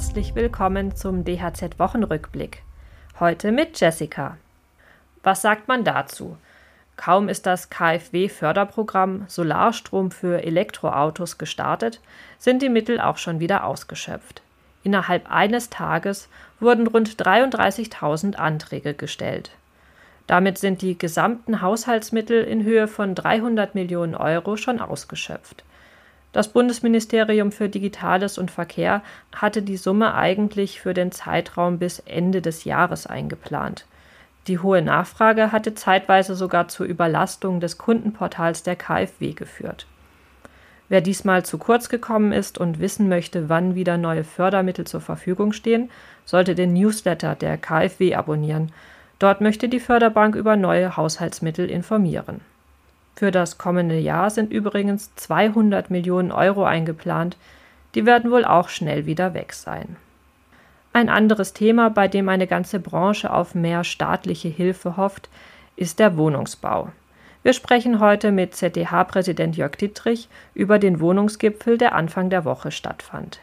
herzlich willkommen zum DHZ Wochenrückblick. Heute mit Jessica. Was sagt man dazu? Kaum ist das KfW-Förderprogramm Solarstrom für Elektroautos gestartet, sind die Mittel auch schon wieder ausgeschöpft. Innerhalb eines Tages wurden rund 33.000 Anträge gestellt. Damit sind die gesamten Haushaltsmittel in Höhe von 300 Millionen Euro schon ausgeschöpft. Das Bundesministerium für Digitales und Verkehr hatte die Summe eigentlich für den Zeitraum bis Ende des Jahres eingeplant. Die hohe Nachfrage hatte zeitweise sogar zur Überlastung des Kundenportals der KfW geführt. Wer diesmal zu kurz gekommen ist und wissen möchte, wann wieder neue Fördermittel zur Verfügung stehen, sollte den Newsletter der KfW abonnieren. Dort möchte die Förderbank über neue Haushaltsmittel informieren. Für das kommende Jahr sind übrigens 200 Millionen Euro eingeplant. Die werden wohl auch schnell wieder weg sein. Ein anderes Thema, bei dem eine ganze Branche auf mehr staatliche Hilfe hofft, ist der Wohnungsbau. Wir sprechen heute mit ZDH-Präsident Jörg Dittrich über den Wohnungsgipfel, der Anfang der Woche stattfand.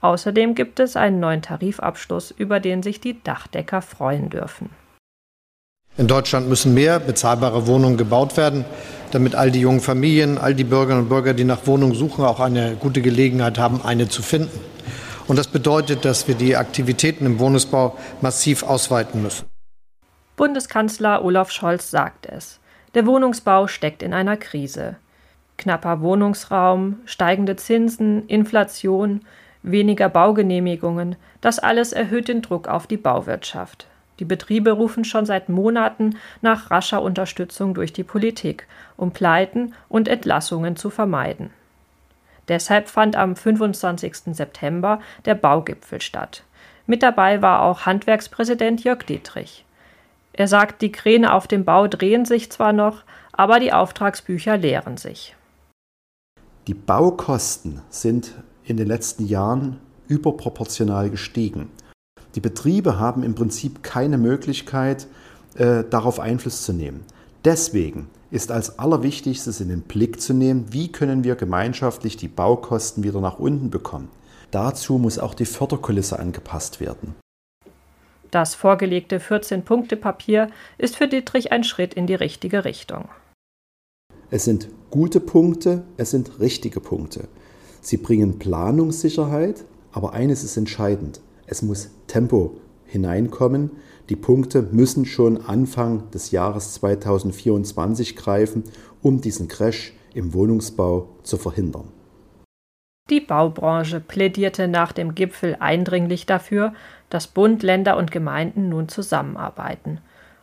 Außerdem gibt es einen neuen Tarifabschluss, über den sich die Dachdecker freuen dürfen. In Deutschland müssen mehr bezahlbare Wohnungen gebaut werden, damit all die jungen Familien, all die Bürgerinnen und Bürger, die nach Wohnungen suchen, auch eine gute Gelegenheit haben, eine zu finden. Und das bedeutet, dass wir die Aktivitäten im Wohnungsbau massiv ausweiten müssen. Bundeskanzler Olaf Scholz sagt es. Der Wohnungsbau steckt in einer Krise. Knapper Wohnungsraum, steigende Zinsen, Inflation, weniger Baugenehmigungen, das alles erhöht den Druck auf die Bauwirtschaft. Die Betriebe rufen schon seit Monaten nach rascher Unterstützung durch die Politik, um Pleiten und Entlassungen zu vermeiden. Deshalb fand am 25. September der Baugipfel statt. Mit dabei war auch Handwerkspräsident Jörg Dietrich. Er sagt, die Kräne auf dem Bau drehen sich zwar noch, aber die Auftragsbücher leeren sich. Die Baukosten sind in den letzten Jahren überproportional gestiegen. Die Betriebe haben im Prinzip keine Möglichkeit, äh, darauf Einfluss zu nehmen. Deswegen ist als allerwichtigstes in den Blick zu nehmen, wie können wir gemeinschaftlich die Baukosten wieder nach unten bekommen. Dazu muss auch die Förderkulisse angepasst werden. Das vorgelegte 14-Punkte-Papier ist für Dietrich ein Schritt in die richtige Richtung. Es sind gute Punkte, es sind richtige Punkte. Sie bringen Planungssicherheit, aber eines ist entscheidend. Es muss Tempo hineinkommen. Die Punkte müssen schon Anfang des Jahres 2024 greifen, um diesen Crash im Wohnungsbau zu verhindern. Die Baubranche plädierte nach dem Gipfel eindringlich dafür, dass Bund, Länder und Gemeinden nun zusammenarbeiten.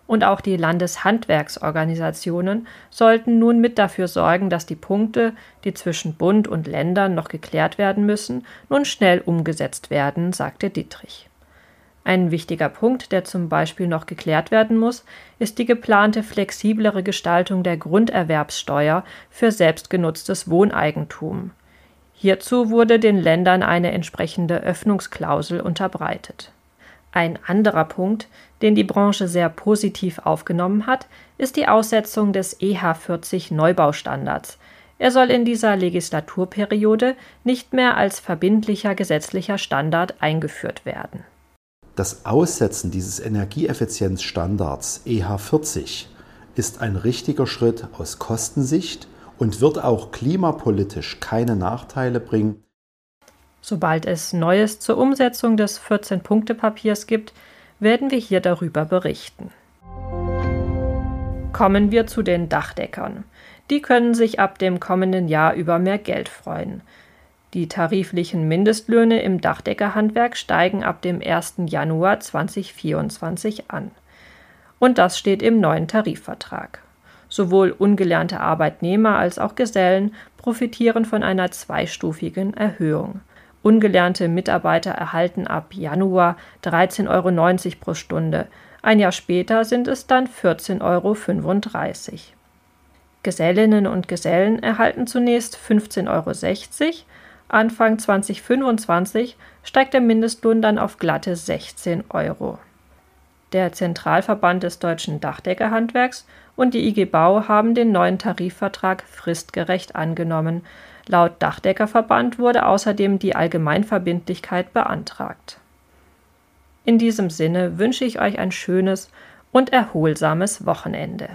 Und auch die Landeshandwerksorganisationen sollten nun mit dafür sorgen, dass die Punkte, die zwischen Bund und Ländern noch geklärt werden müssen, nun schnell umgesetzt werden, sagte Dietrich. Ein wichtiger Punkt, der zum Beispiel noch geklärt werden muss, ist die geplante flexiblere Gestaltung der Grunderwerbssteuer für selbstgenutztes Wohneigentum. Hierzu wurde den Ländern eine entsprechende Öffnungsklausel unterbreitet. Ein anderer Punkt, den die Branche sehr positiv aufgenommen hat, ist die Aussetzung des EH40 Neubaustandards. Er soll in dieser Legislaturperiode nicht mehr als verbindlicher gesetzlicher Standard eingeführt werden. Das Aussetzen dieses Energieeffizienzstandards EH40 ist ein richtiger Schritt aus Kostensicht und wird auch klimapolitisch keine Nachteile bringen. Sobald es Neues zur Umsetzung des 14-Punkte-Papiers gibt, werden wir hier darüber berichten. Kommen wir zu den Dachdeckern. Die können sich ab dem kommenden Jahr über mehr Geld freuen. Die tariflichen Mindestlöhne im Dachdeckerhandwerk steigen ab dem 1. Januar 2024 an. Und das steht im neuen Tarifvertrag. Sowohl ungelernte Arbeitnehmer als auch Gesellen profitieren von einer zweistufigen Erhöhung. Ungelernte Mitarbeiter erhalten ab Januar 13,90 Euro pro Stunde. Ein Jahr später sind es dann 14,35 Euro. Gesellinnen und Gesellen erhalten zunächst 15,60 Euro Anfang 2025 steigt der Mindestlohn dann auf glatte 16 Euro. Der Zentralverband des deutschen Dachdeckerhandwerks und die IG Bau haben den neuen Tarifvertrag fristgerecht angenommen. Laut Dachdeckerverband wurde außerdem die Allgemeinverbindlichkeit beantragt. In diesem Sinne wünsche ich euch ein schönes und erholsames Wochenende.